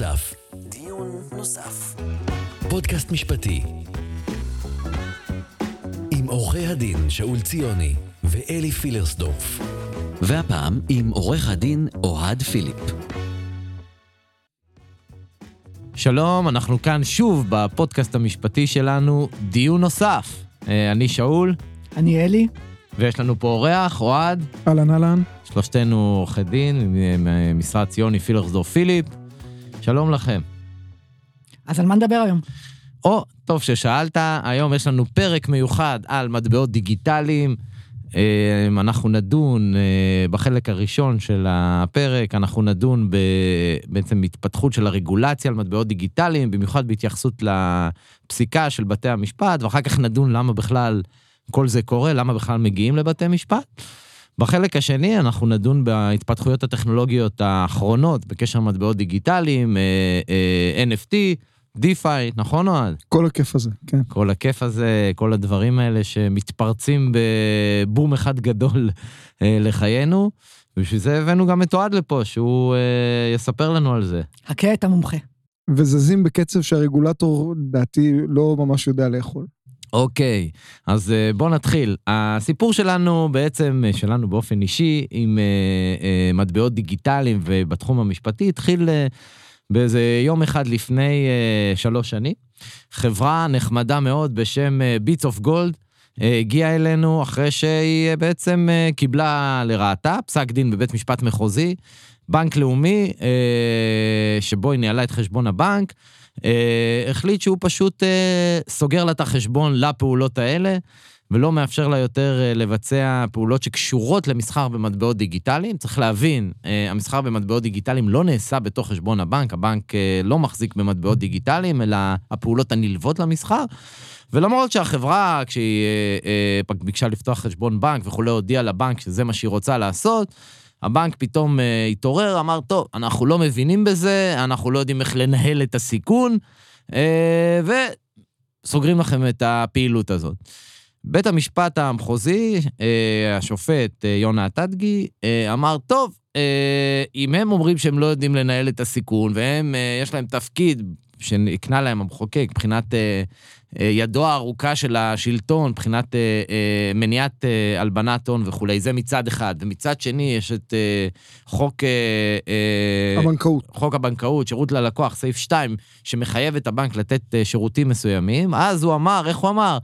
נוסף. דיון נוסף. פודקאסט משפטי. עם עורכי הדין שאול ציוני ואלי פילרסדורף. והפעם עם עורך הדין אוהד פיליפ. שלום, אנחנו כאן שוב בפודקאסט המשפטי שלנו, דיון נוסף. אה, אני שאול, אני אלי. ויש לנו פה אורח, אוהד, אהלן אהלן. שלושתנו עורכי דין, ממשרד ציוני פילרסדורף פיליפ. שלום לכם. אז על מה נדבר היום? או, טוב ששאלת, היום יש לנו פרק מיוחד על מטבעות דיגיטליים. אה, אנחנו נדון אה, בחלק הראשון של הפרק, אנחנו נדון בעצם התפתחות של הרגולציה על מטבעות דיגיטליים, במיוחד בהתייחסות לפסיקה של בתי המשפט, ואחר כך נדון למה בכלל כל זה קורה, למה בכלל מגיעים לבתי משפט. בחלק השני אנחנו נדון בהתפתחויות הטכנולוגיות האחרונות בקשר למטבעות דיגיטליים, אה, NFT, דיפיי, נכון אוהד? כל הכיף הזה, כן. כל הכיף הזה, כל הדברים האלה שמתפרצים בבום אחד גדול אה, לחיינו. ובשביל זה הבאנו גם את אוהד לפה, שהוא אה, יספר לנו על זה. חכה את המומחה. וזזים בקצב שהרגולטור, לדעתי, לא ממש יודע לאכול. אוקיי, אז בואו נתחיל. הסיפור שלנו בעצם, שלנו באופן אישי, עם מטבעות דיגיטליים ובתחום המשפטי, התחיל באיזה יום אחד לפני שלוש שנים. חברה נחמדה מאוד בשם Bits of Gold הגיעה אלינו אחרי שהיא בעצם קיבלה לרעתה פסק דין בבית משפט מחוזי, בנק לאומי, שבו היא ניהלה את חשבון הבנק. אה, החליט שהוא פשוט אה, סוגר לה את החשבון לפעולות האלה, ולא מאפשר לה יותר אה, לבצע פעולות שקשורות למסחר במטבעות דיגיטליים. צריך להבין, אה, המסחר במטבעות דיגיטליים לא נעשה בתוך חשבון הבנק, הבנק אה, לא מחזיק במטבעות דיגיטליים, אלא הפעולות הנלוות למסחר. ולמרות שהחברה, כשהיא אה, אה, ביקשה לפתוח חשבון בנק וכולי, הודיעה לבנק שזה מה שהיא רוצה לעשות, הבנק פתאום uh, התעורר, אמר, טוב, אנחנו לא מבינים בזה, אנחנו לא יודעים איך לנהל את הסיכון, uh, וסוגרים לכם את הפעילות הזאת. בית המשפט המחוזי, uh, השופט uh, יונה טדגי, uh, אמר, טוב, uh, אם הם אומרים שהם לא יודעים לנהל את הסיכון, והם, uh, יש להם תפקיד שהקנה להם המחוקק מבחינת uh, ידו הארוכה של השלטון, מבחינת uh, uh, מניעת uh, הלבנת הון וכולי, זה מצד אחד. ומצד שני, יש את uh, חוק... Uh, הבנקאות. חוק הבנקאות, שירות ללקוח, סעיף 2, שמחייב את הבנק לתת uh, שירותים מסוימים. אז הוא אמר, איך הוא אמר?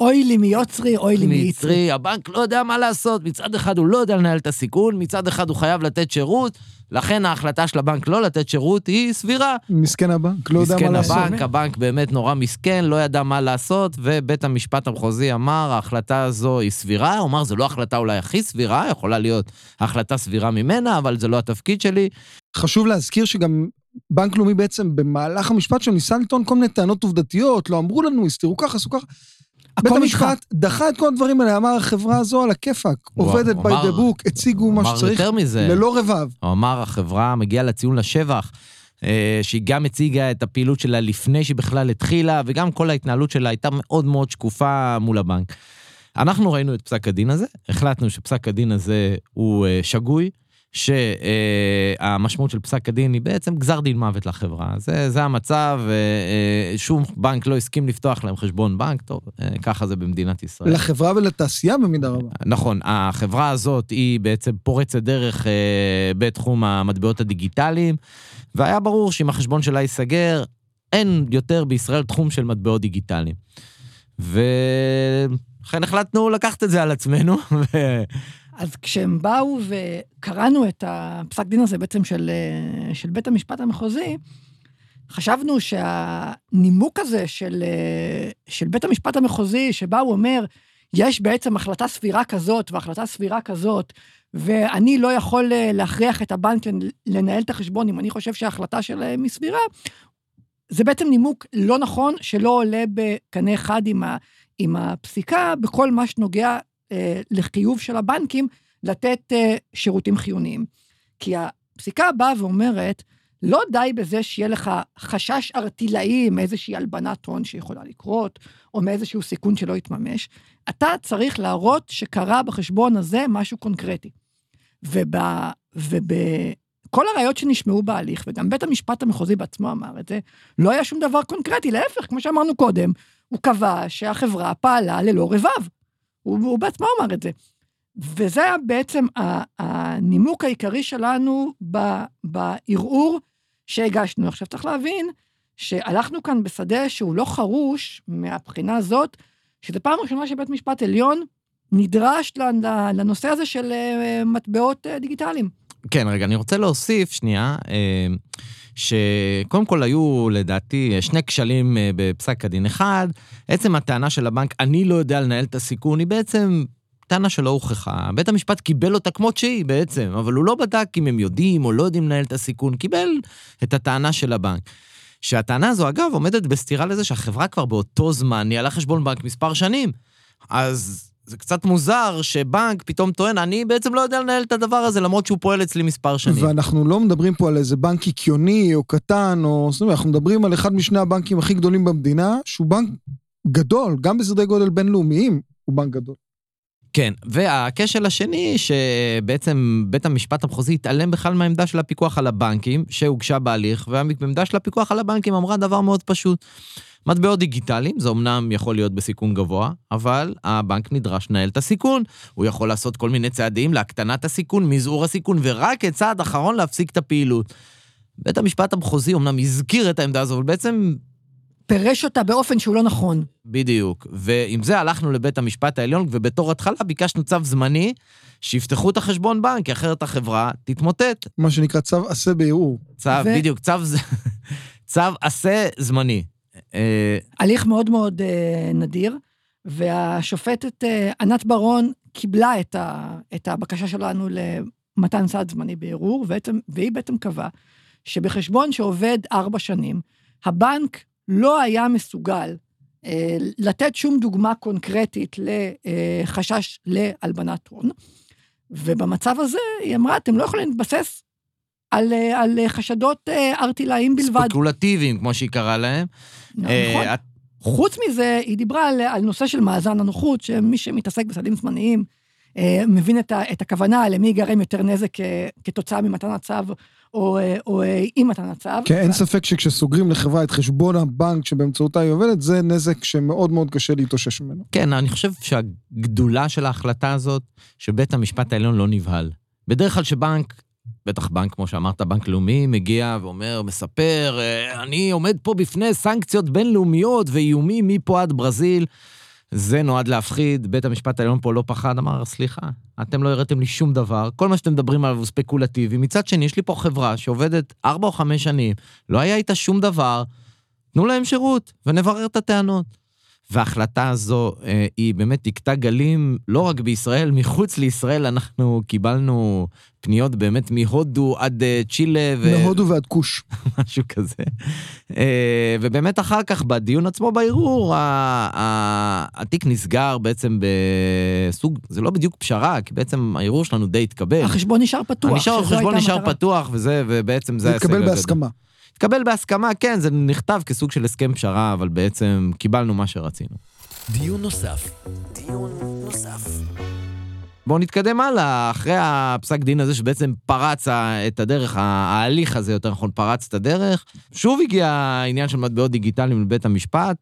אוי לי מיוצרי, אוי לי מיצרי. הבנק לא יודע מה לעשות, מצד אחד הוא לא יודע לנהל את הסיכון, מצד אחד הוא חייב לתת שירות, לכן ההחלטה של הבנק לא לתת שירות היא סבירה. מסכן הבנק, לא יודע מה לעשות. מסכן הבנק, הבנק באמת נורא מסכן, לא ידע מה לעשות, ובית המשפט המחוזי אמר, ההחלטה הזו היא סבירה, הוא אמר, זו לא החלטה אולי הכי סבירה, יכולה להיות החלטה סבירה ממנה, אבל זה לא התפקיד שלי. חשוב להזכיר שגם בנק לאומי בעצם במהלך המשפט שלו ניסה לטעון כל מיני טענות עובדתיות, לא אמרו לנו, הסתירו ככה, עשו ככה. בית המשפט דחה את כל הדברים האלה, אמר החברה הזו על הכיפאק, עובדת by the book, הציגו מה שצריך, ללא רבב. הוא אמר, החברה מגיעה לציון לשבח, שהיא גם הציגה את הפעילות שלה לפני שהיא בכלל התחילה, וגם כל ההתנהלות שלה הייתה מאוד מאוד שקופה מול הבנק. אנחנו ראינו את פסק הדין הזה, החלטנו שפסק הדין הזה הוא שגוי, שהמשמעות של פסק הדין היא בעצם גזר דין מוות לחברה. זה, זה המצב, שום בנק לא הסכים לפתוח להם חשבון בנק, טוב, ככה זה במדינת ישראל. לחברה ולתעשייה במידה רבה. נכון, החברה הזאת היא בעצם פורצת דרך בתחום המטבעות הדיגיטליים, והיה ברור שאם החשבון שלה ייסגר, אין יותר בישראל תחום של מטבעות דיגיטליים. ולכן החלטנו לקחת את זה על עצמנו. אז כשהם באו וקראנו את הפסק דין הזה בעצם של, של בית המשפט המחוזי, חשבנו שהנימוק הזה של, של בית המשפט המחוזי, שבה הוא אומר, יש בעצם החלטה סבירה כזאת והחלטה סבירה כזאת, ואני לא יכול להכריח את הבנק לנהל את החשבון אם אני חושב שההחלטה שלהם היא סבירה, זה בעצם נימוק לא נכון, שלא עולה בקנה אחד עם, ה, עם הפסיקה בכל מה שנוגע לחיוב של הבנקים לתת שירותים חיוניים. כי הפסיקה באה ואומרת, לא די בזה שיהיה לך חשש ארטילאי מאיזושהי הלבנת הון שיכולה לקרות, או מאיזשהו סיכון שלא יתממש, אתה צריך להראות שקרה בחשבון הזה משהו קונקרטי. וב, כל הראיות שנשמעו בהליך, וגם בית המשפט המחוזי בעצמו אמר את זה, לא היה שום דבר קונקרטי, להפך, כמו שאמרנו קודם, הוא קבע שהחברה פעלה ללא רבב. הוא, הוא בעצמו אמר את זה. וזה היה בעצם הנימוק העיקרי שלנו בערעור שהגשנו. עכשיו, צריך להבין שהלכנו כאן בשדה שהוא לא חרוש מהבחינה הזאת, שזו פעם ראשונה שבית משפט עליון נדרש לנושא הזה של אה, מטבעות אה, דיגיטליים. כן, רגע, אני רוצה להוסיף שנייה, אה, שקודם כל היו לדעתי שני כשלים בפסק הדין. אחד, עצם הטענה של הבנק, אני לא יודע לנהל את הסיכון, היא בעצם טענה שלא הוכחה. בית המשפט קיבל אותה כמות שהיא בעצם, אבל הוא לא בדק אם הם יודעים או לא יודעים לנהל את הסיכון, קיבל את הטענה של הבנק. שהטענה הזו, אגב, עומדת בסתירה לזה שהחברה כבר באותו זמן ניהלה חשבון בנק מספר שנים. אז זה קצת מוזר שבנק פתאום טוען, אני בעצם לא יודע לנהל את הדבר הזה, למרות שהוא פועל אצלי מספר שנים. ואנחנו לא מדברים פה על איזה בנק קיקיוני או קטן, או... זאת אומרת, אנחנו מדברים על אחד משני הבנקים הכי גדולים במדינה, שהוא בנק גדול, גם בסדרי גודל בינלאומיים הוא בנק גדול. כן, והכשל השני, שבעצם בית המשפט המחוזי התעלם בכלל מהעמדה של הפיקוח על הבנקים, שהוגשה בהליך, והעמדה של הפיקוח על הבנקים אמרה דבר מאוד פשוט. מטבעות דיגיטליים, זה אמנם יכול להיות בסיכון גבוה, אבל הבנק נדרש לנהל את הסיכון. הוא יכול לעשות כל מיני צעדים להקטנת הסיכון, מזעור הסיכון, ורק כצעד אחרון להפסיק את הפעילות. בית המשפט המחוזי אמנם הזכיר את העמדה הזו, אבל בעצם פירש אותה באופן שהוא לא נכון. בדיוק. ועם זה הלכנו לבית המשפט העליון, ובתור התחלה ביקשנו צו זמני, שיפתחו את החשבון בנק, כי אחרת החברה תתמוטט. מה שנקרא צו עשה בערעור. צו, ו... בדיוק, צו, צו עשה זמני. אה, הליך מאוד מאוד uh, נדיר, והשופטת uh, ענת ברון קיבלה את, ה, את הבקשה שלנו למתן סעד זמני בערעור, והיא בעצם קבעה שבחשבון שעובד ארבע שנים, הבנק לא היה מסוגל אה, לתת שום דוגמה קונקרטית לחשש להלבנת הון, ובמצב הזה היא אמרה, אתם לא יכולים להתבסס על, אה, על חשדות ארטילאיים אה, בלבד. ספקולטיביים, כמו שהיא קראה להם. נכון. אה, את... חוץ מזה, היא דיברה על, על נושא של מאזן הנוחות, שמי שמתעסק בסעדים זמניים אה, מבין את, ה, את הכוונה למי ייגרם יותר נזק כתוצאה ממתן הצו או, אה, או אה, אי מתן הצו. כן, אין ספק שכשסוגרים לחברה את חשבון הבנק שבאמצעותה היא עובדת, זה נזק שמאוד מאוד קשה להתאושש ממנו. כן, אני חושב שהגדולה של ההחלטה הזאת, שבית המשפט העליון לא נבהל. בדרך כלל שבנק, בטח בנק, כמו שאמרת, בנק לאומי, מגיע ואומר, מספר, אני עומד פה בפני סנקציות בינלאומיות ואיומים מפה עד ברזיל. זה נועד להפחיד, בית המשפט העליון פה לא פחד, אמר, סליחה, אתם לא הראיתם לי שום דבר, כל מה שאתם מדברים עליו הוא ספקולטיבי. מצד שני, יש לי פה חברה שעובדת ארבע או חמש שנים, לא היה איתה שום דבר, תנו להם שירות ונברר את הטענות. וההחלטה הזו אה, היא באמת תקטע גלים לא רק בישראל, מחוץ לישראל אנחנו קיבלנו פניות באמת מהודו עד אה, צ'ילה. ו... מהודו ועד כוש. משהו כזה. אה, ובאמת אחר כך, בדיון עצמו בערעור, התיק נסגר בעצם בסוג, זה לא בדיוק פשרה, כי בעצם הערעור שלנו די התקבל. החשבון נשאר פתוח. החשבון נשאר פתוח, וזה, ובעצם זה ההישג הגדול. התקבל בהסכמה. התקבל בהסכמה, כן, זה נכתב כסוג של הסכם פשרה, אבל בעצם קיבלנו מה שרצינו. דיון נוסף. דיון נוסף. בואו נתקדם הלאה, אחרי הפסק דין הזה שבעצם פרץ את הדרך, ההליך הזה, יותר נכון, פרץ את הדרך. שוב הגיע העניין של מטבעות דיגיטליים לבית המשפט.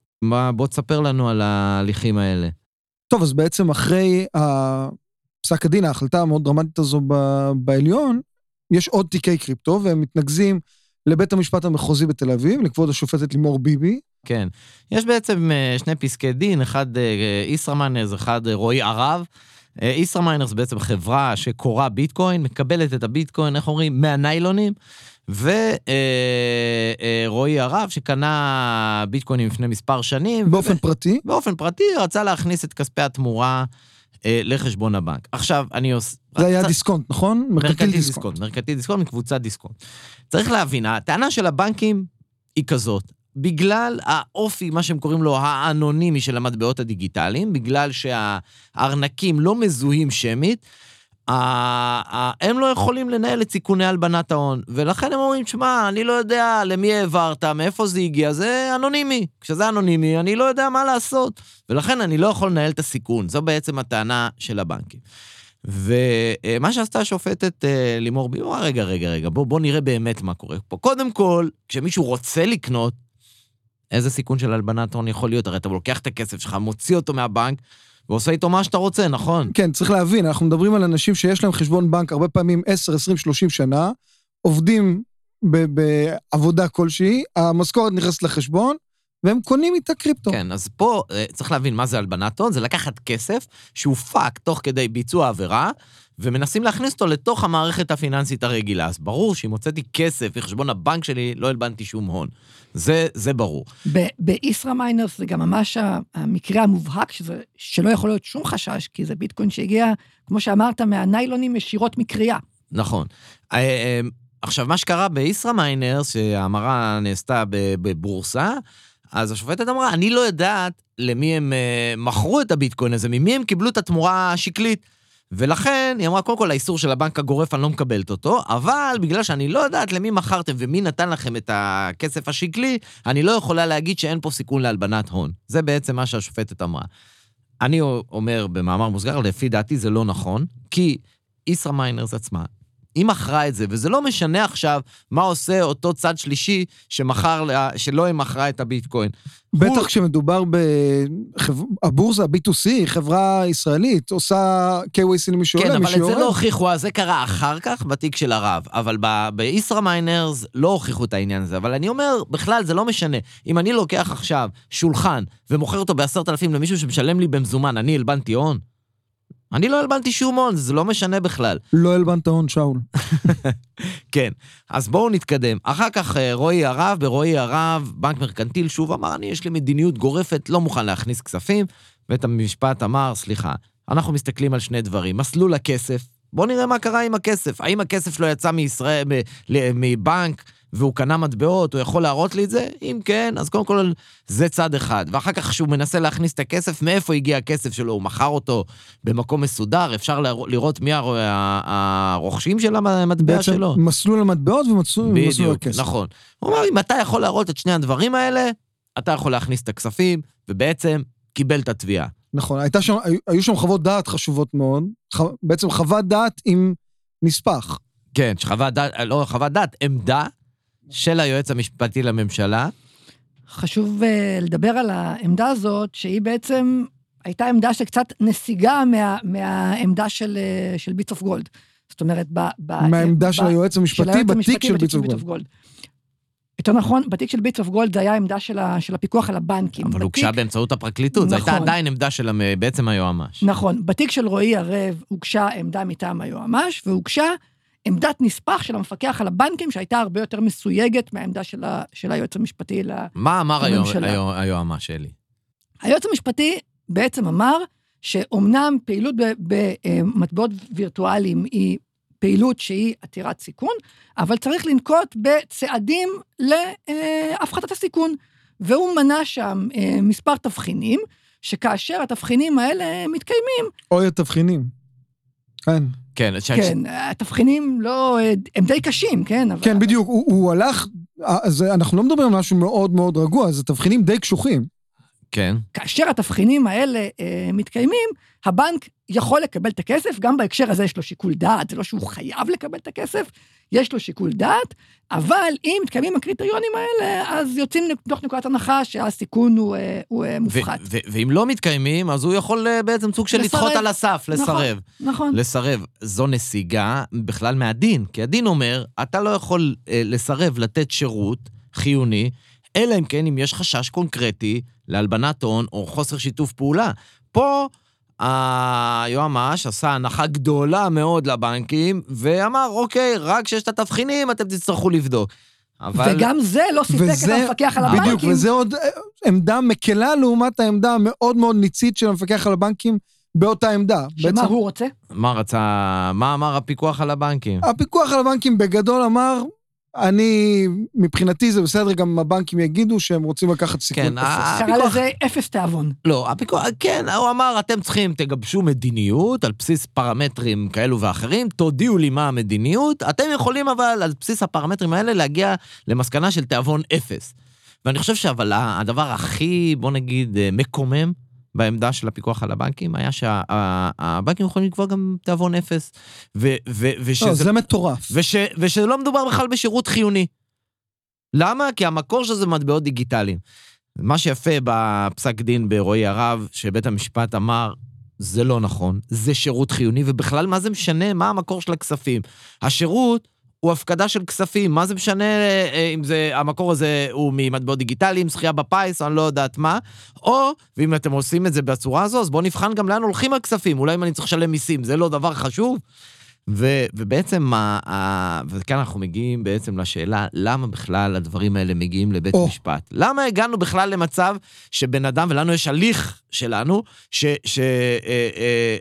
בוא תספר לנו על ההליכים האלה. טוב, אז בעצם אחרי פסק הדין, ההחלטה המאוד דרמטית הזו בעליון, יש עוד תיקי קריפטו, והם מתנקזים לבית המשפט המחוזי בתל אביב, לכבוד השופטת לימור ביבי. כן. יש בעצם אה, שני פסקי דין, אחד אה, ישראמיינרס, אחד אה, רועי ערב. ישראמיינרס בעצם חברה שקוראה ביטקוין, מקבלת את הביטקוין, איך אומרים, מהניילונים. ורועי הרב, שקנה ביטקוינים לפני מספר שנים. באופן ו... פרטי? באופן פרטי, רצה להכניס את כספי התמורה אה, לחשבון הבנק. עכשיו, אני עושה... זה היה דיסקונט, נכון? מרכנתיל דיסקונט. מרכנתיל דיסקונט מקבוצת דיסקונט. צריך להבין, הטענה של הבנקים היא כזאת, בגלל האופי, מה שהם קוראים לו האנונימי של המטבעות הדיגיטליים, בגלל שהארנקים לא מזוהים שמית, הם לא יכולים לנהל את סיכוני הלבנת ההון, ולכן הם אומרים, שמע, אני לא יודע למי העברת, מאיפה זה הגיע, זה אנונימי. כשזה אנונימי, אני לא יודע מה לעשות, ולכן אני לא יכול לנהל את הסיכון. זו בעצם הטענה של הבנקים. ומה שעשתה השופטת אה, לימור ביום, רגע, רגע, רגע, בוא, בוא נראה באמת מה קורה פה. קודם כל, כשמישהו רוצה לקנות, איזה סיכון של הלבנת הון יכול להיות? הרי אתה לוקח את הכסף שלך, מוציא אותו מהבנק, ועושה איתו מה שאתה רוצה, נכון? כן, צריך להבין, אנחנו מדברים על אנשים שיש להם חשבון בנק הרבה פעמים 10, 20, 30 שנה, עובדים בעבודה כלשהי, המשכורת נכנסת לחשבון, והם קונים איתה קריפטו. כן, אז פה אה, צריך להבין מה זה הלבנת הון, זה לקחת כסף שהופק תוך כדי ביצוע עבירה, ומנסים להכניס אותו לתוך המערכת הפיננסית הרגילה. אז ברור שאם הוצאתי כסף מחשבון הבנק שלי, לא הלבנתי שום הון. זה, זה ברור. בישראמיינרס זה גם ממש המקרה המובהק, שזה, שלא יכול להיות שום חשש, כי זה ביטקוין שהגיע, כמו שאמרת, מהניילונים ישירות מכרייה. נכון. אה, אה, עכשיו, מה שקרה בישרא מיינרס, שההמרה נעשתה בבורסה, אז השופטת אמרה, אני לא יודעת למי הם אה, מכרו את הביטקוין הזה, ממי הם קיבלו את התמורה השקלית. ולכן, היא אמרה, קודם כל, האיסור של הבנק הגורף, אני לא מקבלת אותו, אבל בגלל שאני לא יודעת למי מכרתם ומי נתן לכם את הכסף השקלי, אני לא יכולה להגיד שאין פה סיכון להלבנת הון. זה בעצם מה שהשופטת אמרה. אני אומר במאמר מוסגר, לפי דעתי זה לא נכון, כי ישרא מיינרס עצמה, היא מכרה את זה, וזה לא משנה עכשיו מה עושה אותו צד שלישי שמכר, לה- שלא היא מכרה את הביטקוין. בטח הוא- כשמדובר בבורסה, B2C, חברה ישראלית, עושה KYC למי שעולה, כן, מי אבל את זה. לא הוכיחו, זה קרה אחר כך בתיק של ערב. אבל ב- בישרא מיינרס לא הוכיחו את העניין הזה. אבל אני אומר, בכלל, זה לא משנה. אם אני לוקח עכשיו שולחן ומוכר אותו בעשרת אלפים למישהו שמשלם לי במזומן, אני הלבנתי הון? אני לא הלבנתי שום הון, זה לא משנה בכלל. לא הלבנת הון, שאול. כן, אז בואו נתקדם. אחר כך אה, רועי הרב, ברועי הרב, בנק מרקנטיל שוב אמר, אני, יש לי מדיניות גורפת, לא מוכן להכניס כספים. בית המשפט אמר, סליחה, אנחנו מסתכלים על שני דברים, מסלול הכסף, בואו נראה מה קרה עם הכסף. האם הכסף שלו יצא מישראל, מבנק, והוא קנה מטבעות, הוא יכול להראות לי את זה? אם כן, אז קודם כל זה צד אחד. ואחר כך כשהוא מנסה להכניס את הכסף, מאיפה הגיע הכסף שלו? הוא מכר אותו במקום מסודר, אפשר לראות- מי הרוכשים של המטבע בעצם שלו. מסלול המטבעות ומסלול בדיוק, הכסף. נכון. הוא אמר, אם אתה יכול להראות את שני הדברים האלה, אתה יכול להכניס את הכספים, ובעצם קיבל את התביעה. נכון, שם, היו, שם חוות דעת חשובות מאוד, ח, בעצם חוות דעת עם נספח. כן, שחוות דעת, לא חוות דעת, עמדה של היועץ המשפטי לממשלה. חשוב uh, לדבר על העמדה הזאת, שהיא בעצם הייתה עמדה שקצת נסיגה מה, מהעמדה של, אה, של ביטס אוף גולד. זאת אומרת, ב... ב מהעמדה ב- של היועץ המשפטי היועץ בתיק של ביטס של אוף גולד. יותר נכון, בתיק של ביטס אוף גולד זה היה העמדה של, ה, של הפיקוח על הבנקים. אבל בתיק, הוגשה באמצעות הפרקליטות, זו הייתה נכון. עדיין עמדה של בעצם היועמ"ש. נכון, בתיק של רועי ערב הוגשה עמדה מטעם היועמ"ש, והוגשה עמדת נספח של המפקח על הבנקים, שהייתה הרבה יותר מסויגת מהעמדה של, ה, של היועץ המשפטי ל... מה אמר הממשלה. היוע- היועמ"ש שלי? היועץ המשפטי בעצם אמר שאומנם פעילות במטבעות וירטואליים היא פעילות שהיא עתירת סיכון, אבל צריך לנקוט בצעדים להפחתת הסיכון. והוא מנה שם אה, מספר תבחינים, שכאשר התבחינים האלה מתקיימים, אוי התבחינים. כן, כן, כן, התבחינים לא, הם די קשים, כן? אבל... כן, בדיוק, הוא, הוא הלך, אז אנחנו לא מדברים על משהו מאוד מאוד רגוע, זה תבחינים די קשוחים. כן. כאשר התבחינים האלה אה, מתקיימים, הבנק יכול לקבל את הכסף, גם בהקשר הזה יש לו שיקול דעת, זה לא שהוא חייב לקבל את הכסף, יש לו שיקול דעת, אבל אם מתקיימים הקריטריונים האלה, אז יוצאים מתוך נקודת הנחה שהסיכון הוא, אה, הוא אה, מופחת. ואם לא מתקיימים, אז הוא יכול אה, בעצם סוג של. לדחות על הסף, נכון. לסרב. נכון. לסרב. זו נסיגה בכלל מהדין, כי הדין אומר, אתה לא יכול לסרב לתת שירות חיוני, אלא אם כן אם יש חשש קונקרטי להלבנת הון או חוסר שיתוף פעולה. פה היועמ"ש עשה הנחה גדולה מאוד לבנקים, ואמר, אוקיי, רק כשיש את התבחינים אתם תצטרכו לבדוק. אבל... וגם זה לא סיפק את המפקח על הבנקים. בדיוק, וזה עוד אה, עמדה מקלה לעומת העמדה המאוד מאוד ניצית של המפקח על הבנקים באותה עמדה. שמה בעצם, הוא רוצה? מה רצה, מה אמר הפיקוח על הבנקים? הפיקוח על הבנקים בגדול אמר, אני, מבחינתי זה בסדר, גם הבנקים יגידו שהם רוצים לקחת סיכון. כן, אפס. קרא הפיקוח- לזה אפס תיאבון. לא, הפיקוח, כן, הוא אמר, אתם צריכים, תגבשו מדיניות על בסיס פרמטרים כאלו ואחרים, תודיעו לי מה המדיניות, אתם יכולים אבל על בסיס הפרמטרים האלה להגיע למסקנה של תיאבון אפס. ואני חושב שאבל הדבר הכי, בוא נגיד, אה, מקומם בעמדה של הפיקוח על הבנקים היה שהבנקים יכולים לקבוע גם תיאבון אפס. ו, ו, ושזה, לא, זה מטורף. וש, ושלא מדובר בכלל בשירות חיוני. למה? כי המקור של זה מטבעות דיגיטליים. מה שיפה בפסק דין ברועי הרב, שבית המשפט אמר, זה לא נכון, זה שירות חיוני, ובכלל מה זה משנה מה המקור של הכספים? השירות הוא הפקדה של כספים, מה זה משנה אה, אם זה, המקור הזה הוא ממטבעות דיגיטליים, זכייה בפיס, אני לא יודעת מה, או, ואם אתם עושים את זה בצורה הזו, אז בואו נבחן גם לאן הולכים הכספים, אולי אם אני צריך לשלם מיסים, זה לא דבר חשוב? ו, ובעצם, מה, ה, וכאן אנחנו מגיעים בעצם לשאלה, למה בכלל הדברים האלה מגיעים לבית או. משפט? למה הגענו בכלל למצב שבן אדם, ולנו יש הליך שלנו, שבית אה, אה,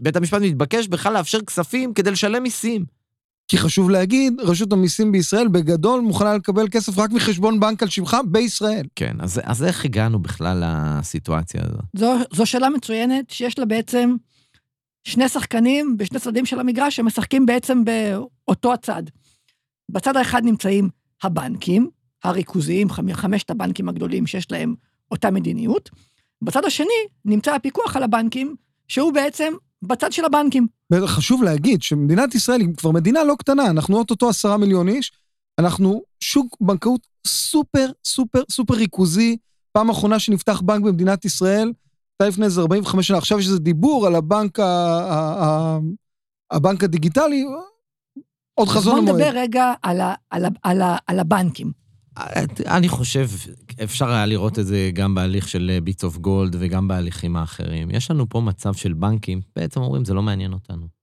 בית המשפט מתבקש בכלל לאפשר כספים כדי לשלם מיסים. כי חשוב להגיד, רשות המיסים בישראל בגדול מוכנה לקבל כסף רק מחשבון בנק על שמך בישראל. כן, אז, אז איך הגענו בכלל לסיטואציה הזו? זו, זו שאלה מצוינת, שיש לה בעצם שני שחקנים בשני צדדים של המגרש שמשחקים בעצם באותו הצד. בצד האחד נמצאים הבנקים, הריכוזיים, חמ- חמשת הבנקים הגדולים שיש להם אותה מדיניות. בצד השני נמצא הפיקוח על הבנקים, שהוא בעצם בצד של הבנקים. וחשוב להגיד שמדינת ישראל היא כבר מדינה לא קטנה, אנחנו אוטוטו עשרה מיליון איש, אנחנו שוק בנקאות סופר סופר סופר ריכוזי. פעם אחרונה שנפתח בנק במדינת ישראל, הייתה לפני איזה 45 שנה, עכשיו יש איזה דיבור על הבנק, ה, ה, ה, הבנק הדיגיטלי, עוד חזון בוא למועד. נדבר רגע על, ה, על, ה, על, ה, על הבנקים. אני חושב, אפשר היה לראות את זה גם בהליך של ביטס אוף גולד וגם בהליכים האחרים. יש לנו פה מצב של בנקים, בעצם אומרים, זה לא מעניין אותנו.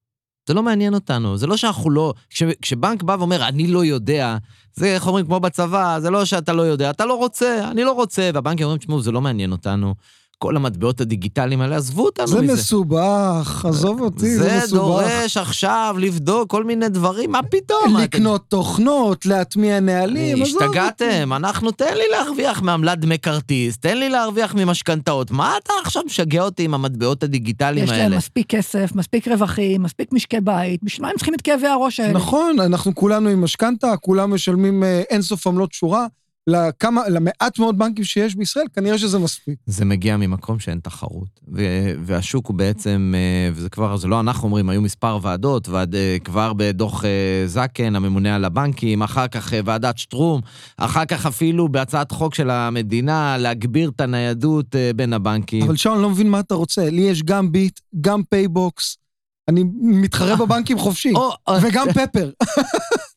זה לא מעניין אותנו, זה לא שאנחנו לא... כש, כשבנק בא ואומר, אני לא יודע, זה איך אומרים, כמו בצבא, זה לא שאתה לא יודע, אתה לא רוצה, אני לא רוצה, והבנקים אומרים, תשמעו, זה לא מעניין אותנו. כל המטבעות הדיגיטליים האלה, עזבו אותנו זה מזה. מסובך, עזוב אותי, זה, זה מסובך. דורש עכשיו לבדוק כל מיני דברים, מה פתאום? מה, אתם- לקנות תוכנות, להטמיע נהלים, עזוב אותי. השתגעתם, אנחנו, תן לי להרוויח מעמלת דמי כרטיס, תן לי להרוויח ממשכנתאות. מה אתה עכשיו משגע אותי עם המטבעות הדיגיטליים יש להם האלה? מספיק כסף, מספיק רווחים, מספיק משקי בית, בשביל מה הם צריכים את כאבי הראש האלה? נכון, אנחנו כולנו עם משכנתה, כולם משלמים אה, אינסוף עמלות שורה. לכמה, למעט מאוד בנקים שיש בישראל, כנראה שזה מספיק. זה מגיע ממקום שאין תחרות. ו- והשוק הוא בעצם, אה, וזה כבר, זה לא אנחנו אומרים, היו מספר ועדות, ועד, אה, כבר בדוח אה, זקן, הממונה על הבנקים, אחר כך ועדת שטרום, אחר כך אפילו בהצעת חוק של המדינה, להגביר את הניידות בין הבנקים. אבל שאול, אני לא מבין מה אתה רוצה. לי יש גם ביט, גם פייבוקס. אני מתחרה בבנקים חופשי. וגם פפר.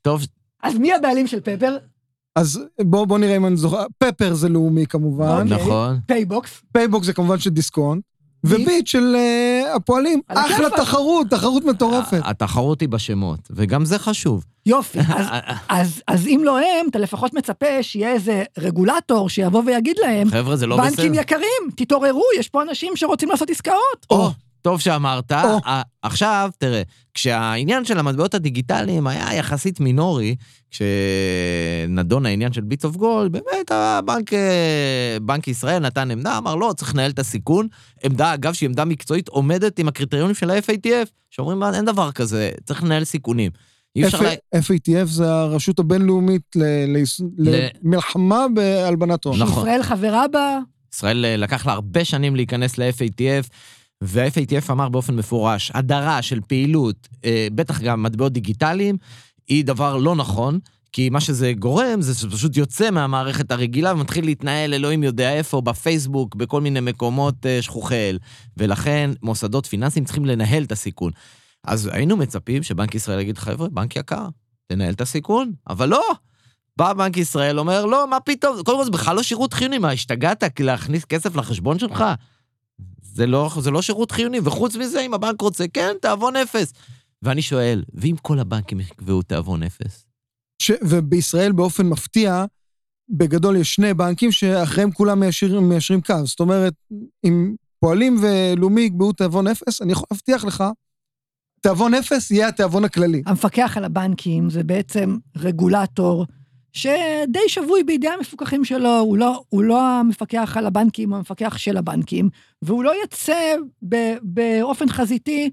טוב, אז מי הבעלים של פפר? אז בוא, בוא נראה אם אני זוכר. פפר זה לאומי כמובן, אוקיי. נכון. פייבוקס. פייבוקס זה כמובן של דיסקונט, ביט? וביט של אה, הפועלים. על אחלה. תחרות, תחרות מטורפת. התחרות היא בשמות, וגם זה חשוב. יופי, אז, אז, אז אם לא הם, אתה לפחות מצפה שיהיה איזה רגולטור שיבוא ויגיד להם, חבר'ה, זה לא בנקים בסדר. יקרים, תתעוררו, יש פה אנשים שרוצים לעשות עסקאות. או, טוב שאמרת. או. ה- עכשיו, תראה, כשהעניין של המטבעות הדיגיטליים היה יחסית מינורי, כשנדון העניין של ביטס אוף גולד, באמת הבנק, אה, בנק ישראל נתן עמדה, אמר לא, צריך לנהל את הסיכון. עמדה, אגב, שהיא עמדה מקצועית, עומדת עם הקריטריונים של ה-FATF, שאומרים, "מה, אין דבר כזה, צריך לנהל סיכונים. אי אפשר... FATF זה הרשות הבינלאומית ל- ל- ל- למלחמה בהלבנת הון. נכון. ישראל חברה בה, ישראל אה, לקח לה הרבה שנים להיכנס ל-FATF, וה-FATF אמר באופן מפורש, הדרה של פעילות, אה, בטח גם מטבעות דיגיטליים, היא דבר לא נכון, כי מה שזה גורם זה שזה פשוט יוצא מהמערכת הרגילה ומתחיל להתנהל אלוהים יודע איפה, בפייסבוק, בכל מיני מקומות אה, שכוחי אל, ולכן מוסדות פיננסיים צריכים לנהל את הסיכון. אז היינו מצפים שבנק ישראל יגיד, חבר'ה, בנק יקר, תנהל את הסיכון, אבל לא. בא בנק ישראל, אומר, לא, מה פתאום, קודם כל זה בכלל לא שירות חיוני, מה, השתגעת להכניס כסף לחשבון שלך? זה לא, זה לא שירות חיוני, וחוץ מזה, אם הבנק רוצה, כן, תיאבון אפס. ואני שואל, ואם כל הבנקים יקבעו תיאבון אפס? ש... ובישראל באופן מפתיע, בגדול יש שני בנקים שאחריהם כולם מיישרים, מיישרים קו. זאת אומרת, אם פועלים ולאומי יקבעו תיאבון אפס, אני יכול להבטיח לך, תיאבון אפס יהיה התיאבון הכללי. המפקח על הבנקים זה בעצם רגולטור שדי שבוי בידי המפוקחים שלו, הוא לא, הוא לא המפקח על הבנקים, הוא המפקח של הבנקים, והוא לא יצא ב- באופן חזיתי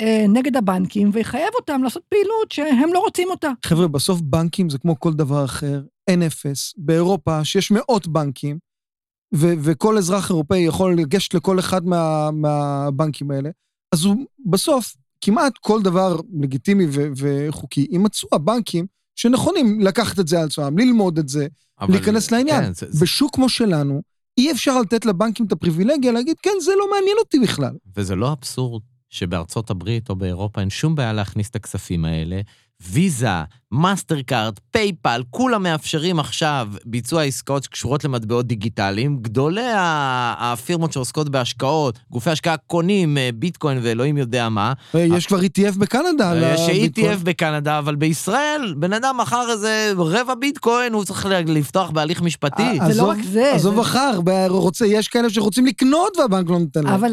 אה, נגד הבנקים ויחייב אותם לעשות פעילות שהם לא רוצים אותה. חבר'ה, בסוף בנקים זה כמו כל דבר אחר, אין אפס. באירופה, שיש מאות בנקים, ו- וכל אזרח אירופאי יכול לגשת לכל אחד מה- מהבנקים האלה, אז הוא בסוף, כמעט כל דבר לגיטימי ו- וחוקי, יימצאו הבנקים שנכונים לקחת את זה על עצמם, ללמוד את זה, אבל- להיכנס לעניין. כן, זה- זה- בשוק כמו שלנו, אי אפשר לתת לבנקים את הפריבילגיה להגיד, כן, זה לא מעניין אותי בכלל. וזה לא אבסורד שבארצות הברית או באירופה אין שום בעיה להכניס את הכספים האלה. ויזה, מאסטר קארד, פייפל, כולם מאפשרים עכשיו ביצוע עסקאות שקשורות למטבעות דיגיטליים. גדולי הפירמות שעוסקות בהשקעות, גופי השקעה קונים אה, ביטקוין ואלוהים יודע מה. יש כבר ETF בקנדה על יש. ETF בקנדה, אבל בישראל, בן אדם מכר איזה רבע ביטקוין, הוא צריך לפתוח בהליך משפטי. זה לא רק זה, עזוב מחר, יש כאלה שרוצים לקנות והבנק לא נותן להם. אבל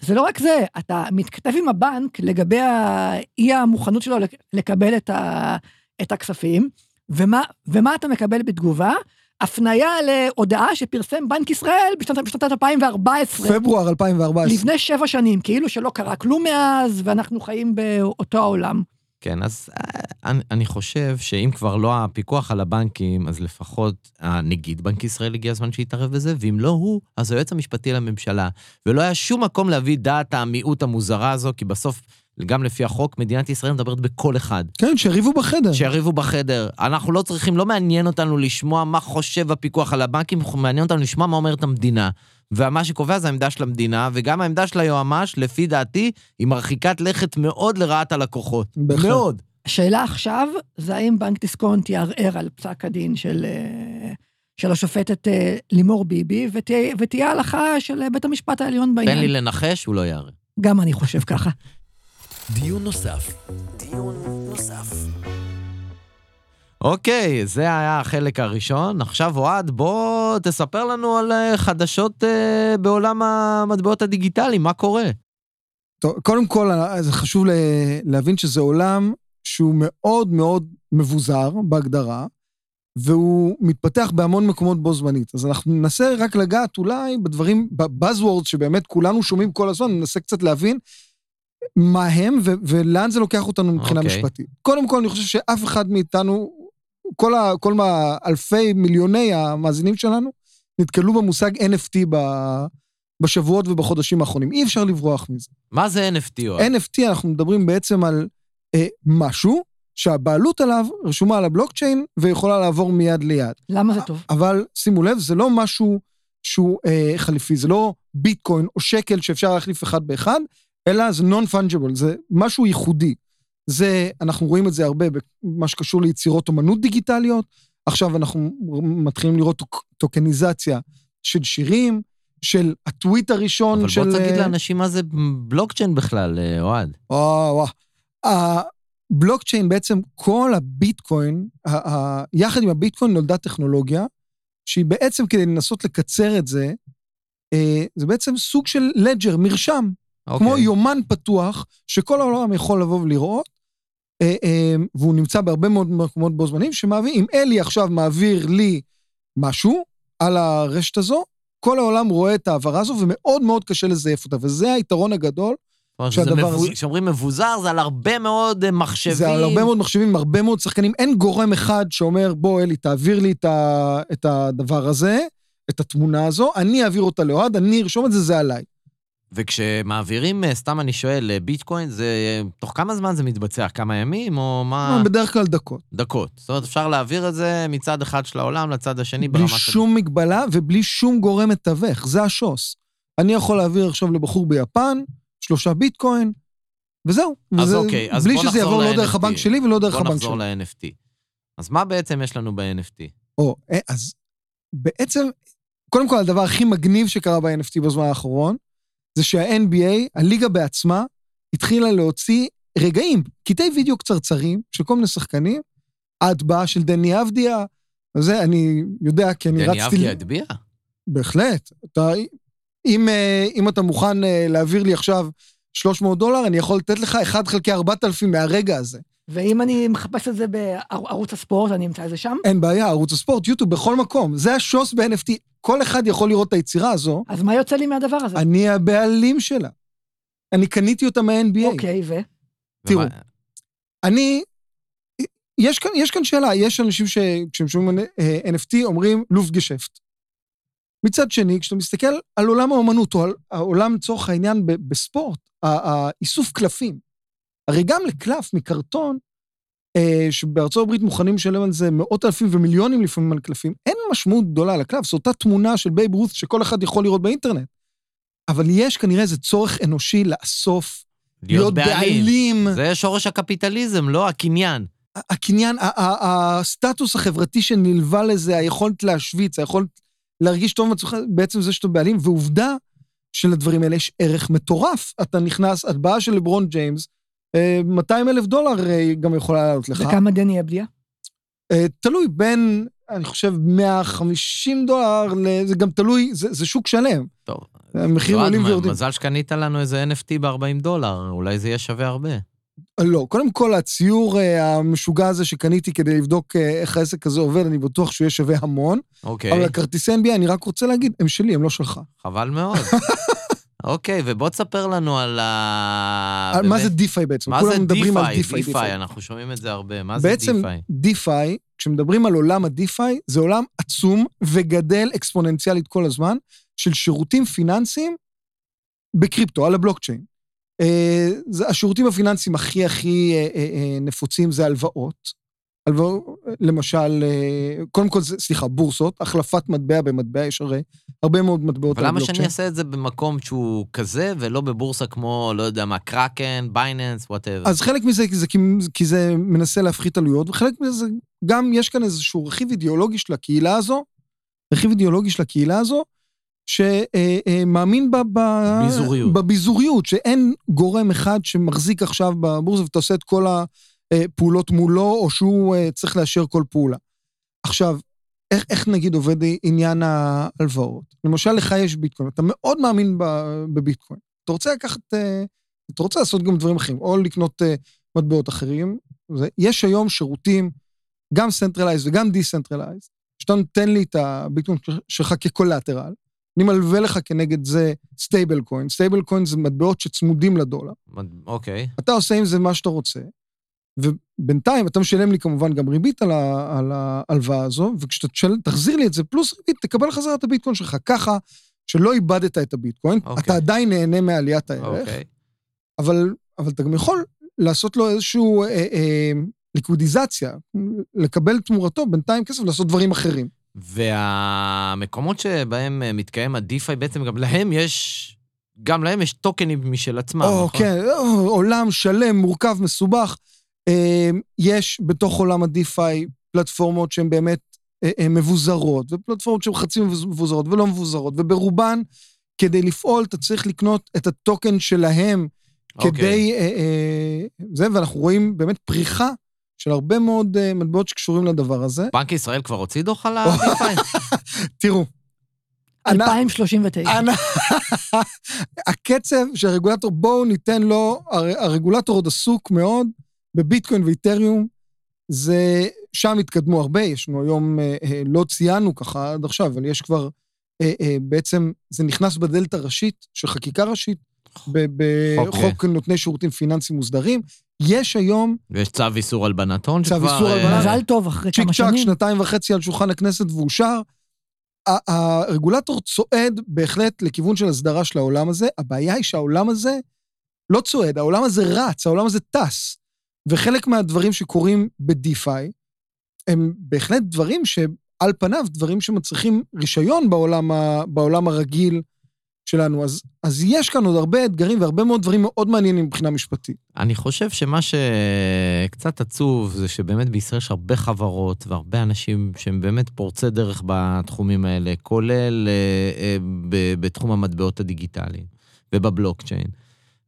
זה לא רק זה, אתה מתכתב עם הבנק לגבי האי המוכנות שלו לק- לקבל את, ה, את הכספים, ומה, ומה אתה מקבל בתגובה? הפנייה להודעה שפרסם בנק ישראל בשנת, בשנת 2014, פברואר 2014. לפני שבע שנים, כאילו שלא קרה כלום מאז, ואנחנו חיים באותו העולם. כן, אז אה, אני, אני חושב שאם כבר לא הפיקוח על הבנקים, אז לפחות הנגיד בנק ישראל הגיע הזמן שיתערב בזה, ואם לא הוא, אז היועץ המשפטי לממשלה. ולא היה שום מקום להביא דעת המיעוט המוזרה הזו, כי בסוף, גם לפי החוק, מדינת ישראל מדברת בקול אחד. כן, שיריבו בחדר. שיריבו בחדר. אנחנו לא צריכים, לא מעניין אותנו לשמוע מה חושב הפיקוח על הבנקים, מעניין אותנו לשמוע מה אומרת המדינה. ומה שקובע זה העמדה של המדינה, וגם העמדה של היועמ"ש, לפי דעתי, היא מרחיקת לכת מאוד לרעת הלקוחות. בהחלט. מאוד. השאלה עכשיו, זה האם בנק דיסקונט יערער על פסק הדין של, אה, של השופטת אה, לימור ביבי, ותהיה, ותהיה הלכה של אה, בית המשפט העליון בעניין. תן לי לנחש, הוא לא יערער. גם אני חושב ככה. דיון נוסף. דיון נוסף. אוקיי, זה היה החלק הראשון. עכשיו, אוהד, בוא תספר לנו על אה, חדשות אה, בעולם המטבעות הדיגיטליים, מה קורה? טוב, קודם כל, זה חשוב ל- להבין שזה עולם שהוא מאוד מאוד מבוזר בהגדרה, והוא מתפתח בהמון מקומות בו זמנית. אז אנחנו ננסה רק לגעת אולי בדברים, בבאזוורדס שבאמת כולנו שומעים כל הזמן, ננסה קצת להבין מה הם ו- ולאן זה לוקח אותנו מבחינה אוקיי. משפטית. קודם כל, אני חושב שאף אחד מאיתנו, כל, ה, כל מה, אלפי, מיליוני המאזינים שלנו, נתקלו במושג NFT ב, בשבועות ובחודשים האחרונים. אי אפשר לברוח מזה. מה זה NFT, אוהד? NFT, אנחנו מדברים בעצם על אה, משהו שהבעלות עליו רשומה על הבלוקצ'יין ויכולה לעבור מיד ליד. למה זה טוב? אבל שימו לב, זה לא משהו שהוא אה, חליפי, זה לא ביטקוין או שקל שאפשר להחליף אחד באחד, אלא זה נון-פונג'יבול, זה משהו ייחודי. זה, אנחנו רואים את זה הרבה במה שקשור ליצירות אומנות דיגיטליות. עכשיו אנחנו מתחילים לראות טוק, טוקניזציה של שירים, של הטוויט הראשון אבל של... בוא תגיד אה, לאנשים מה זה בלוקצ'יין בכלל, אה, אוהד. וואו, וואו. הבלוקצ'יין בעצם, כל הביטקוין, ה- ה- יחד עם הביטקוין נולדה טכנולוגיה, שהיא בעצם, כדי לנסות לקצר את זה, אה, זה בעצם סוג של לג'ר, מרשם, אוקיי. כמו יומן פתוח, שכל העולם יכול לבוא ולראות, אה, אה, והוא נמצא בהרבה מאוד מקומות בו זמנים, שמעביר, אם אלי עכשיו מעביר לי משהו על הרשת הזו, כל העולם רואה את ההעברה הזו, ומאוד מאוד קשה לזייף אותה, וזה היתרון הגדול שהדבר מבוז- כשאומרים מבוזר, זה על הרבה מאוד אה, מחשבים. זה על הרבה מאוד מחשבים, הרבה מאוד שחקנים. אין גורם אחד שאומר, בוא, אלי, תעביר לי את, ה, את הדבר הזה, את התמונה הזו, אני אעביר אותה לאוהד, אני ארשום את זה, זה עליי. וכשמעבירים, אה, סתם אני שואל, אה, ביטקוין, זה... אה, תוך כמה זמן זה מתבצע? כמה ימים או מה? בדרך כלל דקות. דקות. זאת אומרת, אפשר להעביר את זה מצד אחד של העולם לצד השני בלי ברמה של... שום מגבלה ובלי שום גורם מתווך, זה השוס. אני יכול להעביר עכשיו לבחור ביפן, שלושה ביטקוין, וזהו. אז וזה, אוקיי, אז בלי בוא שזה נחזור יעבור לא. דרך הבנק שלי ולא דרך בוא הבנק נחזור שלי. ל-NFT. אז מה בעצם יש לנו ב-NFT? או, אז בעצם, קודם כל, הדבר הכי מגניב שקרה ב-NFT בזמן האחרון, זה שה-NBA, הליגה בעצמה, התחילה להוציא רגעים, קטעי וידאו קצרצרים של כל מיני שחקנים, ההטבעה של דני אבדיה, וזה, אני יודע, כי אני רצתי... דני אבדיה הטביע? בהחלט. אתה, אם, אה, אם אתה מוכן אה, להעביר לי עכשיו 300 דולר, אני יכול לתת לך 1 חלקי 4,000 מהרגע הזה. ואם אני מחפש את זה בערוץ הספורט, אני אמצא את זה שם? אין בעיה, ערוץ הספורט, יוטיוב, בכל מקום. זה השוס ב-NFT. כל אחד יכול לראות את היצירה הזו, אז מה יוצא לי מהדבר הזה? אני הבעלים שלה. אני קניתי אותה מה-NBA. אוקיי, ו? תראו, ומה- אני... יש כאן, יש כאן שאלה, יש אנשים שכשהם שומעים אה, NFT אומרים לוף גשפט. מצד שני, כשאתה מסתכל על עולם האומנות, או על העולם לצורך העניין בספורט, האיסוף קלפים, הרי גם לקלף מקרטון, אה, שבארצות הברית מוכנים לשלם על זה מאות אלפים ומיליונים לפעמים על קלפים, אין משמעות גדולה לקלף, זו אותה תמונה של בייב רות שכל אחד יכול לראות באינטרנט. אבל יש כנראה איזה צורך אנושי לאסוף, להיות בעלים. זה שורש הקפיטליזם, לא הקניין. הקניין, ה- ה- הסטטוס החברתי שנלווה לזה, היכולת להשוויץ, היכולת להרגיש טוב עם עצמך, בעצם זה שאתה בעלים, ועובדה שלדברים האלה יש ערך מטורף. אתה נכנס, הטבעה של לברון ג'יימס, 200 אלף דולר אה, גם יכולה לעלות לך. וכמה דני אבדיה? אה, תלוי בין, אני חושב, 150 דולר, זה גם תלוי, זה, זה שוק שלם. טוב. המחירים עולים ויורדים. מזל שקנית לנו איזה NFT ב-40 דולר, אולי זה יהיה שווה הרבה. לא, קודם כל, הציור אה, המשוגע הזה שקניתי כדי לבדוק אה, איך העסק הזה עובד, אני בטוח שהוא יהיה שווה המון. אוקיי, אבל הכרטיסי NBA, אני רק רוצה להגיד, הם שלי, הם לא שלך. חבל מאוד. אוקיי, ובוא תספר לנו על ה... על- מה זה DeFi בעצם? מה זה DeFi? DeFi. DeFi, אנחנו שומעים את זה הרבה. מה זה בעצם דיפיי? דיפיי, כשמדברים על עולם ה DeFi, זה עולם עצום וגדל אקספוננציאלית כל הזמן, של שירותים פיננסיים בקריפטו, על הבלוקצ'יין. אה, השירותים הפיננסיים הכי הכי אה, אה, נפוצים זה הלוואות. הלוואות, למשל, אה, קודם כל, סליחה, בורסות, החלפת מטבע במטבע, יש הרי הרבה מאוד מטבעות אבל למה. שאני אעשה את זה במקום שהוא כזה, ולא בבורסה כמו, לא יודע מה, קראקן, בייננס, whatever? אז חלק מזה כי זה, כי זה מנסה להפחית עלויות, וחלק מזה זה גם, יש כאן איזשהו רכיב אידיאולוגי של הקהילה הזו, רכיב אידיאולוגי של הקהילה הזו, שמאמין ב, ביזוריות. בביזוריות, שאין גורם אחד שמחזיק עכשיו בבורסה ואתה עושה את כל הפעולות מולו, או שהוא אה, צריך לאשר כל פעולה. עכשיו, איך, איך נגיד עובד עניין ההלוואות? למשל, לך יש ביטקוין, אתה מאוד מאמין בביטקוין. אתה רוצה לקחת, אה, אתה רוצה לעשות גם דברים אחרים, או לקנות אה, מטבעות אחרים. זה, יש היום שירותים, גם centralized וגם decentralized, שאתה נותן לי את הביטקוין שלך כ collateral, אני מלווה לך כנגד זה stablecoin. stablecoin זה מטבעות שצמודים לדולר. אוקיי. אתה עושה עם זה מה שאתה רוצה, ובינתיים אתה משלם לי כמובן גם ריבית על, ההלוואה הזו, וכשאתה תשל, תחזיר לי את זה פלוס ריבית, תקבל חזרה את הביטקוין שלך. ככה שלא איבדת את הביטקוין, אוקיי. אתה עדיין נהנה מעליית הערך, אוקיי. אבל, אבל אתה גם יכול לעשות לו איזושהי אה, אה, ליקווידיזציה, לקבל תמורתו בינתיים כסף לעשות דברים אחרים. והמקומות שבהם אה, מתקיים ה-DeFi, בעצם גם להם יש, גם להם יש טוקנים משל עצמם, או, נכון? כן, או, עולם שלם, מורכב, מסובך. אה, יש בתוך עולם ה-DeFi פלטפורמות שהן באמת אה, אה, מבוזרות, ופלטפורמות שהן חצי מבוזרות ולא מבוזרות, וברובן, כדי לפעול, אתה צריך לקנות את הטוקן שלהם אוקיי. כדי... אה, זה, ואנחנו רואים באמת פריחה של הרבה מאוד מטבעות שקשורים לדבר הזה. בנק ישראל כבר הוציא דוח על ה-DeFi? תראו, אנחנו- 2039. אנ- הקצב שהרגולטור, בואו ניתן לו, הר- הרגולטור עוד עסוק מאוד בביטקוין ואיתריום, זה, שם התקדמו הרבה, יש לנו היום, אה, אה, לא ציינו ככה עד עכשיו, אבל יש כבר, אה, אה, בעצם, זה נכנס בדלת הראשית של חקיקה ראשית, בחוק נותני שירותים פיננסיים מוסדרים. יש היום ויש צו איסור הלבנת הון צו שכבר... איסור אה, הלבנת- מזל טוב, אחרי צ'יק כמה צ'אק, שנים. שנתיים וחצי על שולחן הכנסת ואושר. הרגולטור צועד בהחלט לכיוון של הסדרה של העולם הזה. הבעיה היא שהעולם הזה לא צועד, העולם הזה רץ, העולם הזה טס. וחלק מהדברים שקורים ב-DeFi הם בהחלט דברים שעל פניו, דברים שמצריכים רישיון בעולם, ה- בעולם הרגיל שלנו. אז, אז יש כאן עוד הרבה אתגרים והרבה מאוד דברים מאוד מעניינים מבחינה משפטית. אני חושב שמה שקצת עצוב זה שבאמת בישראל יש הרבה חברות והרבה אנשים שהם באמת פורצי דרך בתחומים האלה, כולל אה, אה, בתחום המטבעות הדיגיטליים ובבלוקצ'יין.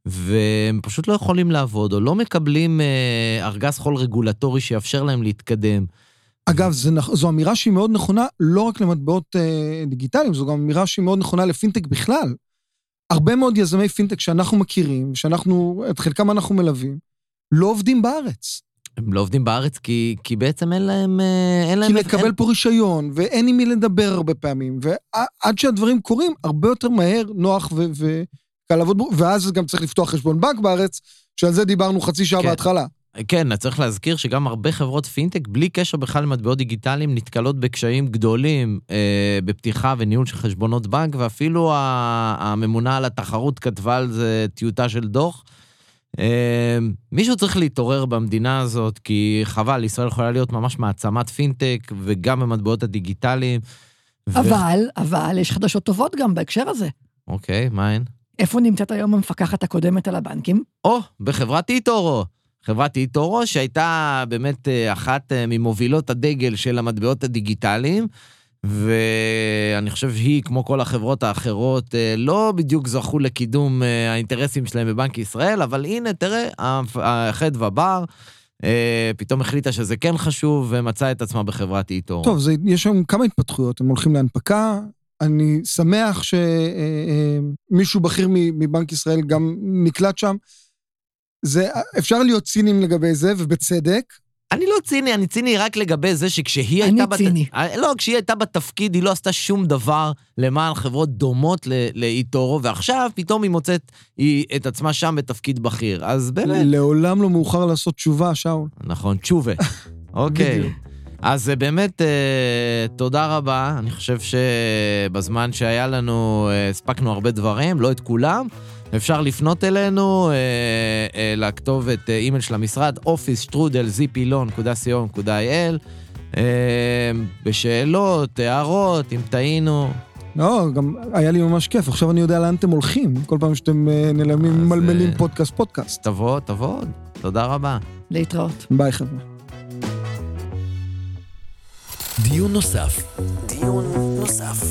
והם פשוט לא יכולים לעבוד, או לא מקבלים אה, ארגז חול רגולטורי שיאפשר להם להתקדם. אגב, זה, זו אמירה שהיא מאוד נכונה לא רק למטבעות אה, דיגיטליים, זו גם אמירה שהיא מאוד נכונה לפינטק בכלל. הרבה מאוד יזמי פינטק שאנחנו מכירים, שאנחנו, את חלקם אנחנו מלווים, לא עובדים בארץ. הם לא עובדים בארץ כי, כי בעצם אין להם... אה, אין להם כי לקבל פה רישיון, ואין עם מי לדבר הרבה פעמים, ועד שהדברים קורים, הרבה יותר מהר, נוח ו- וקל לעבוד בו, ואז גם צריך לפתוח חשבון בנק בארץ, שעל זה דיברנו חצי שעה כן. בהתחלה. כן, צריך להזכיר שגם הרבה חברות פינטק, בלי קשר בכלל למטבעות דיגיטליים, נתקלות בקשיים גדולים אה, בפתיחה וניהול של חשבונות בנק, ואפילו הממונה על התחרות כתבה על זה טיוטה של דוח. אה, מישהו צריך להתעורר במדינה הזאת, כי חבל, ישראל יכולה להיות ממש מעצמת פינטק, וגם במטבעות הדיגיטליים. אבל, ו... אבל יש חדשות טובות גם בהקשר הזה. אוקיי, מה הן? איפה נמצאת היום המפקחת הקודמת על הבנקים? או, בחברת איטורו. חברת איטורו, שהייתה באמת אה, אחת אה, ממובילות הדגל של המטבעות הדיגיטליים, ואני חושב שהיא, כמו כל החברות האחרות, אה, לא בדיוק זכו לקידום האינטרסים שלהם בבנק ישראל, אבל הנה, תראה, החדווה בר, פתאום החליטה שזה כן חשוב, ומצאה את עצמה בחברת איטורו. טוב, זה, יש שם כמה התפתחויות, הם הולכים להנפקה. אני שמח שמישהו בכיר מבנק ישראל גם נקלט שם. זה, אפשר להיות ציניים לגבי זה, ובצדק. אני לא ציני, אני ציני רק לגבי זה שכשהיא הייתה... אני ציני. בת... לא, כשהיא הייתה בתפקיד, היא לא עשתה שום דבר למען חברות דומות לאיטורו, ועכשיו פתאום היא מוצאת היא, את עצמה שם בתפקיד בכיר. אז באמת... לעולם לא מאוחר לעשות תשובה, שאול. נכון, תשובה. אוקיי. אז באמת, אה, תודה רבה. אני חושב שבזמן שהיה לנו, אה, הספקנו הרבה דברים, לא את כולם. אפשר לפנות אלינו, אה, אה, לכתובת אה, אימייל של המשרד, office.strudel.zpilon.co.il, אה, בשאלות, הערות, אם טעינו. לא, גם היה לי ממש כיף, עכשיו אני יודע לאן אתם הולכים, כל פעם שאתם אה, נעלמים, מלמלים אה, פודקאסט פודקאסט. תבוא, תבוא, תודה רבה. להתראות. ביי חבר'ה. דיון נוסף. דיון נוסף.